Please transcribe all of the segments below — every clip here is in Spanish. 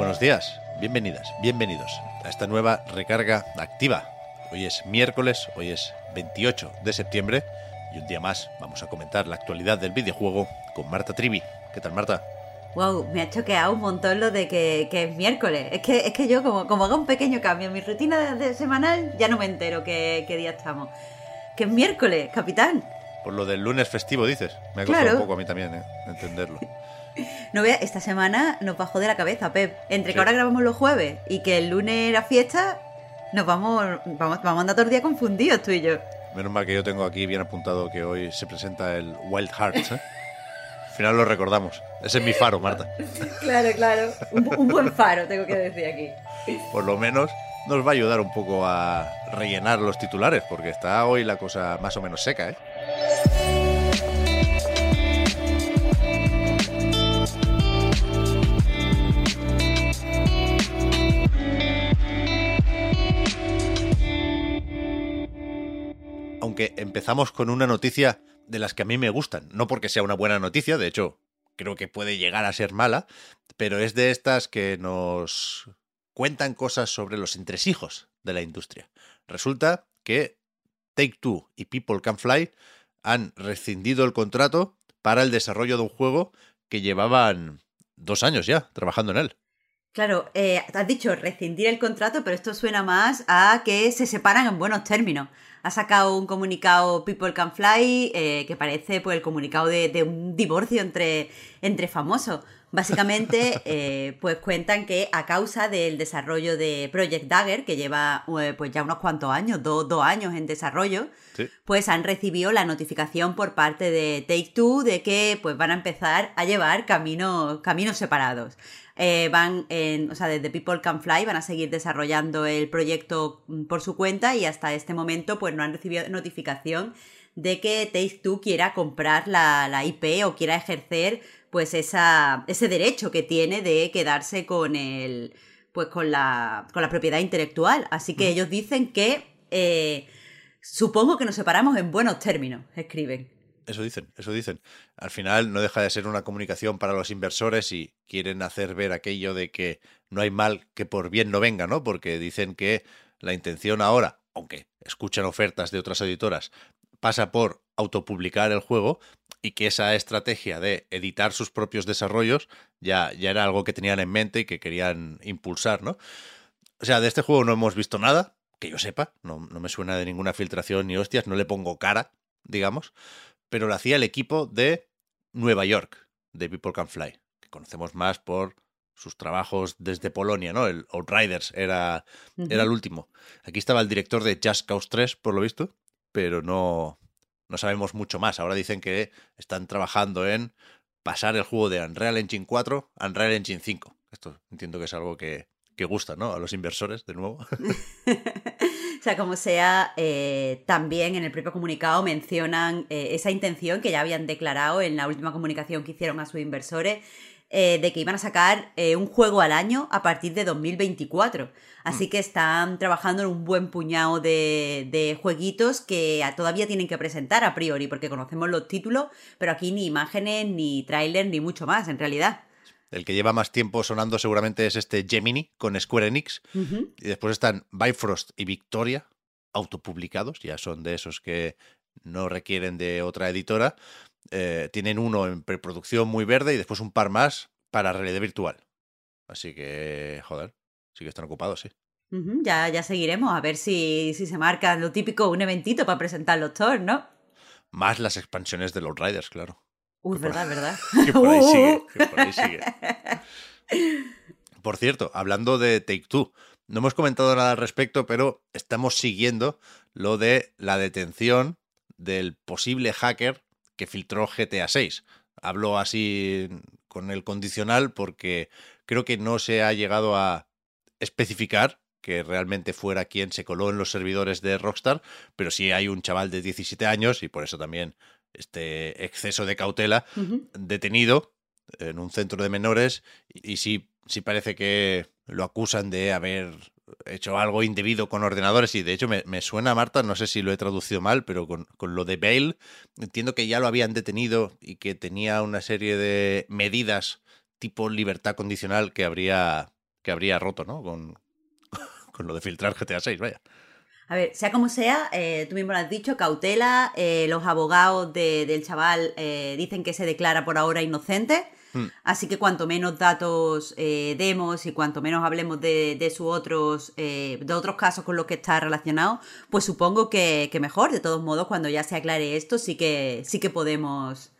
Buenos días, bienvenidas, bienvenidos a esta nueva recarga activa. Hoy es miércoles, hoy es 28 de septiembre y un día más vamos a comentar la actualidad del videojuego con Marta Trivi. ¿Qué tal, Marta? Wow, me ha choqueado un montón lo de que, que es miércoles. Es que, es que yo, como, como hago un pequeño cambio en mi rutina de, de semanal, ya no me entero qué, qué día estamos. Que es miércoles, capitán. Por lo del lunes festivo, dices. Me ha costado Claro. un poco a mí también ¿eh? entenderlo. No vea, esta semana nos bajó de la cabeza, Pep. Entre Sí. que ahora grabamos los jueves y que el lunes era fiesta, nos vamos, vamos, vamos a andar todo el día confundidos tú y yo. Menos mal que yo tengo aquí bien apuntado que hoy se presenta el Wild Hearts. ¿eh? Al final lo recordamos. Ese es mi faro, Marta. Claro, claro. Un, un buen faro, tengo que decir aquí. Por lo menos nos va a ayudar un poco a rellenar los titulares, porque está hoy la cosa más o menos seca, ¿eh? Empezamos con una noticia de las que a mí me gustan, no porque sea una buena noticia, de hecho creo que puede llegar a ser mala, pero es de estas que nos cuentan cosas sobre los entresijos de la industria. Resulta que Take Two y People Can Fly han rescindido el contrato para el desarrollo de un juego que llevaban dos años ya trabajando en él. Claro, eh, has dicho rescindir el contrato, pero esto suena más a que se separan en buenos términos. Ha sacado un comunicado People Can Fly eh, que parece pues, el comunicado de, de un divorcio entre, entre famosos. Básicamente, eh, pues cuentan que a causa del desarrollo de Project Dagger, que lleva eh, pues ya unos cuantos años, dos, dos años en desarrollo, Sí. pues han recibido la notificación por parte de Take Two de que pues van a empezar a llevar caminos, caminos separados. Eh, van en, o sea, desde People Can Fly van a seguir desarrollando el proyecto mm, por su cuenta y hasta este momento pues no han recibido notificación de que Take Two quiera comprar la, la IP o quiera ejercer pues esa, ese derecho que tiene de quedarse con el pues con la, con la propiedad intelectual. Así que ellos dicen que eh, supongo que nos separamos en buenos términos, escriben. Eso dicen, eso dicen. Al final no deja de ser una comunicación para los inversores y quieren hacer ver aquello de que no hay mal que por bien no venga, ¿no? Porque dicen que la intención ahora, aunque escuchan ofertas de otras editoras, pasa por autopublicar el juego y que esa estrategia de editar sus propios desarrollos ya, ya era algo que tenían en mente y que querían impulsar, ¿no? O sea, de este juego no hemos visto nada, que yo sepa, no, no me suena de ninguna filtración ni hostias, no le pongo cara, digamos, pero lo hacía el equipo de Nueva York, de People Can Fly, que conocemos más por sus trabajos desde Polonia, ¿no? El Outriders era, era el último. Aquí estaba el director de Just Cause 3, por lo visto, pero no, no sabemos mucho más. Ahora dicen que están trabajando en pasar el juego de Unreal Engine 4 a Unreal Engine 5. Esto entiendo que es algo que, que gusta, ¿no? A los inversores, de nuevo. O sea, como sea, eh, también en el propio comunicado mencionan eh, esa intención que ya habían declarado en la última comunicación que hicieron a sus inversores eh, de que iban a sacar eh, un juego al año a partir de 2024. Así que están trabajando en un buen puñado de, de jueguitos que todavía tienen que presentar a priori, porque conocemos los títulos, pero aquí ni imágenes, ni tráiler, ni mucho más, en realidad. El que lleva más tiempo sonando seguramente es este Gemini con Square Enix. Y después están Bifrost y Victoria, autopublicados, ya son de esos que no requieren de otra editora. Eh, tienen uno en preproducción muy verde y después un par más para realidad virtual. Así que, joder, sí que están ocupados, sí. Ya, ya seguiremos a ver si, si se marca lo típico, un eventito para presentar los tours, ¿no? Más las expansiones de los Riders, claro. Uy, por- verdad, verdad. Que por ahí sigue, que por ahí sigue. Por cierto, hablando de Take Two, no hemos comentado nada al respecto, pero estamos siguiendo lo de la detención del posible hacker que filtró GTA 6. hablo así con el condicional porque creo que no se ha llegado a especificar que realmente fuera quien se coló en los servidores de Rockstar, pero sí hay un chaval de 17 años y por eso también este exceso de cautela detenido en un centro de menores y, sí, sí parece que lo acusan de haber hecho algo indebido con ordenadores y de hecho me, suena, Marta, no sé si lo he traducido mal, pero con, con, lo de Bale entiendo que ya lo habían detenido y que tenía una serie de medidas tipo libertad condicional que habría, que habría roto, ¿no? Con, con lo de filtrar GTA 6, vaya. A ver, sea como sea, eh, tú mismo lo has dicho, cautela, eh, los abogados del chaval eh, dicen que se declara por ahora inocente, hmm. así que cuanto menos datos demos y cuanto menos hablemos de, de sus otros, de otros casos con los que está relacionado, pues supongo que, mejor. De todos modos, cuando ya se aclare esto, sí que, sí que podemos,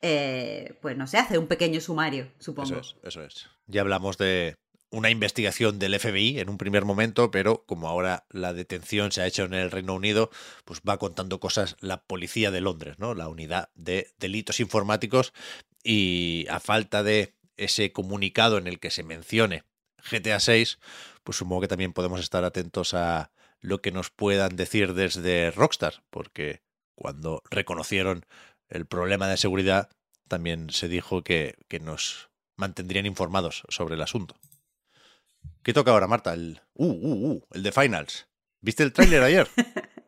pues no sé, hacer un pequeño sumario, supongo. Eso es, eso es. Ya hablamos de, una investigación del FBI en un primer momento, pero como ahora la detención se ha hecho en el Reino Unido, pues va contando cosas la policía de Londres, ¿no? La unidad de delitos informáticos y a falta de ese comunicado en el que se mencione GTA 6, pues supongo que también podemos estar atentos a lo que nos puedan decir desde Rockstar, porque cuando reconocieron el problema de seguridad, también se dijo que, que nos mantendrían informados sobre el asunto. ¿Qué toca ahora, Marta? El, uh, uh, uh, el de Finals. ¿Viste el tráiler ayer?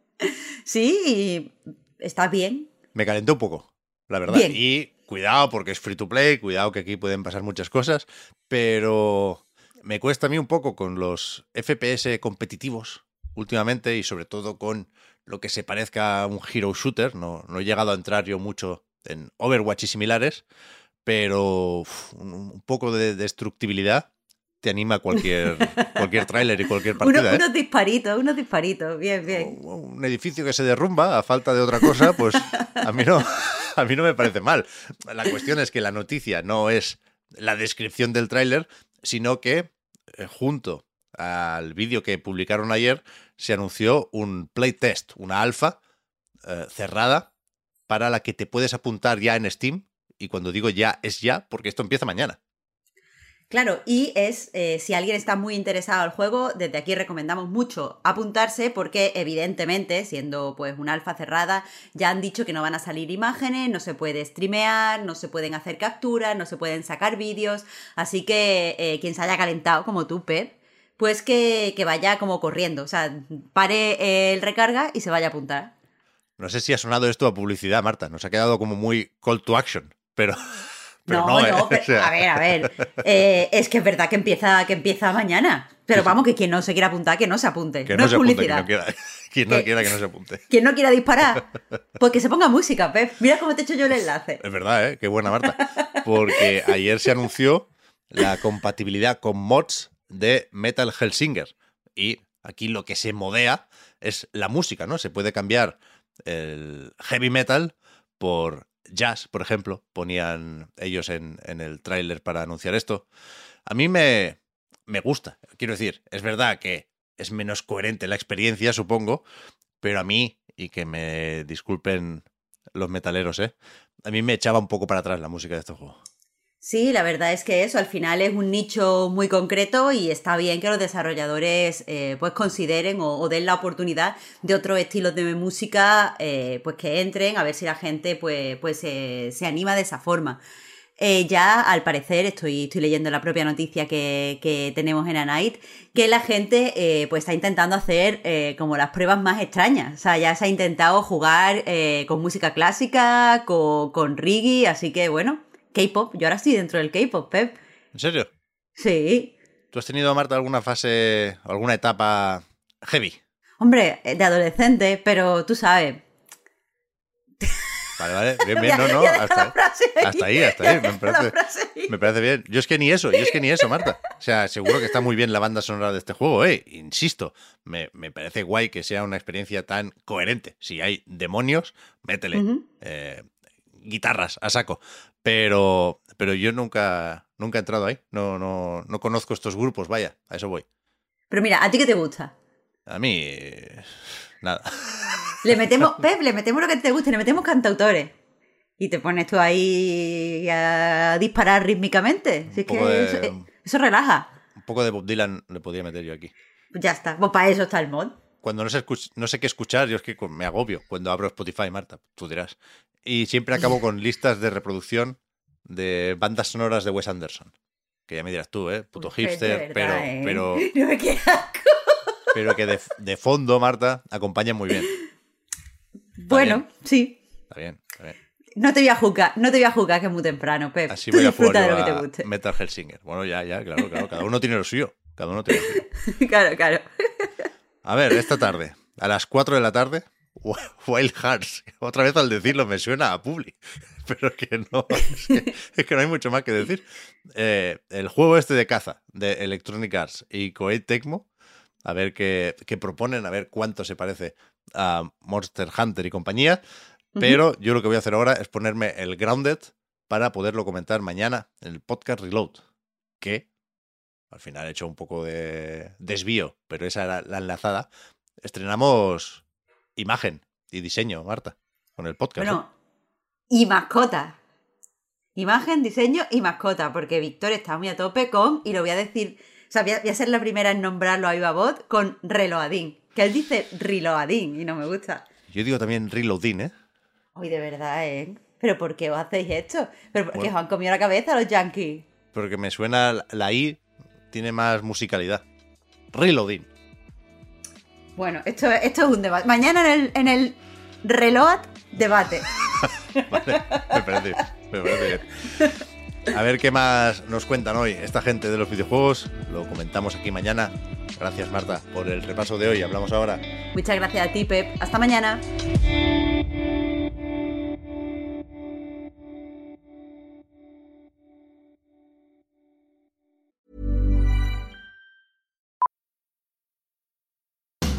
sí, está bien. Me calentó un poco, la verdad. Y cuidado porque es free to play, cuidado que aquí pueden pasar muchas cosas, pero me cuesta a mí un poco con los FPS competitivos últimamente y sobre todo con lo que se parezca a un hero shooter. No, no he llegado a entrar yo mucho en Overwatch y similares, pero un poco de destructibilidad te anima cualquier, cualquier tráiler y cualquier partida. ¿eh? Unos disparitos, unos disparitos, bien, bien. Un edificio que se derrumba a falta de otra cosa, pues a mí no, a mí no me parece mal. La cuestión es que la noticia no es la descripción del tráiler, sino que eh, junto al vídeo que publicaron ayer se anunció un playtest, una alfa eh, cerrada para la que te puedes apuntar ya en Steam. Y cuando digo ya, es ya, porque esto empieza mañana. Claro, y es, eh, si alguien está muy interesado al juego, desde aquí recomendamos mucho apuntarse porque evidentemente, siendo pues una alfa cerrada, ya han dicho que no van a salir imágenes, no se puede streamear, no se pueden hacer capturas, no se pueden sacar vídeos, así que eh, quien se haya calentado como tú, Pep, pues que, que vaya como corriendo, o sea, pare el recarga y se vaya a apuntar. No sé si ha sonado esto a publicidad, Marta, nos ha quedado como muy call to action, pero... no, no, ¿eh? a ver, a ver. Eh, es que es verdad que empieza, que empieza mañana. Pero vamos, que quien no se quiera apuntar, que no se apunte. Que no, es publicidad. quien, no quiera, que no se apunte. Quien no quiera disparar, pues que se ponga música, Pep. Mira cómo te he hecho yo el enlace. Es verdad, ¿eh? Qué buena, Marta. Porque ayer se anunció la compatibilidad con mods de Metal Hellsinger. Y aquí lo que se modea es la música, ¿no? Se puede cambiar el heavy metal por jazz, por ejemplo, ponían ellos en, el tráiler para anunciar esto. A mí me, me gusta, quiero decir, es verdad que es menos coherente la experiencia, supongo, pero a mí, y que me disculpen los metaleros, ¿eh? A mí me echaba un poco para atrás la música de este juego. Sí, la verdad es que eso al final es un nicho muy concreto y está bien que los desarrolladores eh, pues consideren o, den la oportunidad de otros estilos de música eh, pues que entren a ver si la gente pues, pues se anima de esa forma. Eh, ya al parecer, estoy, estoy leyendo la propia noticia que, tenemos en Anite, que la gente pues está intentando hacer como las pruebas más extrañas. O sea, ya se ha intentado jugar con música clásica, con, con reggae, así que bueno, K-pop. Yo ahora estoy dentro del K-pop, Pep. ¿En serio? Sí. ¿Tú has tenido, Marta, alguna fase, alguna etapa heavy? Hombre, eh, de adolescente, pero tú sabes. Vale, vale, bien, bien, no, no, hasta, ahí, hasta ahí, me parece, me parece bien. Yo es que ni eso, yo es que ni eso, Marta. O sea, seguro que está muy bien la banda sonora de este juego, eh, insisto, me, parece guay que sea una experiencia tan coherente. Si hay demonios, métele eh, guitarras a saco. Pero, pero yo nunca, nunca he entrado ahí. No, no, no conozco estos grupos, vaya, a eso voy. Pero mira, ¿a ti qué te gusta? A mí, nada. Le metemos, Pep, le metemos lo que te guste, le metemos cantautores. y te pones tú ahí a disparar rítmicamente. es que eso, eh, eso, relaja. Un poco de Bob Dylan le podría meter yo aquí. Pues ya está, pues para eso está el mod. Cuando no sé, no sé qué escuchar, yo es que me agobio cuando abro Spotify, Marta, tú dirás. Y siempre acabo con listas de reproducción de bandas sonoras de Wes Anderson. Que ya me dirás tú, ¿eh? Puto hipster, pero, ¿eh? pero. No me Pero que de, de, fondo, Marta, acompaña muy bien. bueno, sí. Está bien, está bien. No te voy a juzgar, no te voy a juzgar que es muy temprano, Pep. Así voy a jugar de lo que te guste. Metal Hellsinger. Bueno, ya, ya, claro, claro. Cada uno tiene lo suyo. Cada uno tiene lo suyo. claro, claro. A ver, esta tarde, a las 4 de la tarde, Wild Hearts. Otra vez al decirlo me suena a Publi. Pero que no, es que, no hay mucho más que decir. Eh, el juego este de caza de Electronic Arts y Koei Tecmo, a ver qué, qué proponen, a ver cuánto se parece a Monster Hunter y compañía. Pero yo lo que voy a hacer ahora es ponerme el Grounded para poderlo comentar mañana en el podcast Reload. Que al final he hecho un poco de desvío, pero esa era la enlazada. Estrenamos imagen y diseño, Marta, con el podcast. Bueno, y mascota. Imagen, diseño y mascota, porque Víctor está muy a tope con, y lo voy a decir, o sea, voy a, ser la primera en nombrarlo a Ibabot con Reloadín, que él dice Reloadín y no me gusta. Yo digo también Reloadín, ¿eh? Uy, de verdad, ¿eh? ¿Pero por qué os hacéis esto? ¿Pero porque os han comido la cabeza los yankees? Porque me suena la I, tiene más musicalidad. Reloading. Bueno, esto, esto es un debate. Mañana en el, en el reloj debate. vale, me parece, me parece bien. A ver qué más nos cuentan hoy esta gente de los videojuegos. Lo comentamos aquí mañana. Gracias, Marta, por el repaso de hoy. Hablamos ahora. Muchas gracias a ti, Pep. Hasta mañana.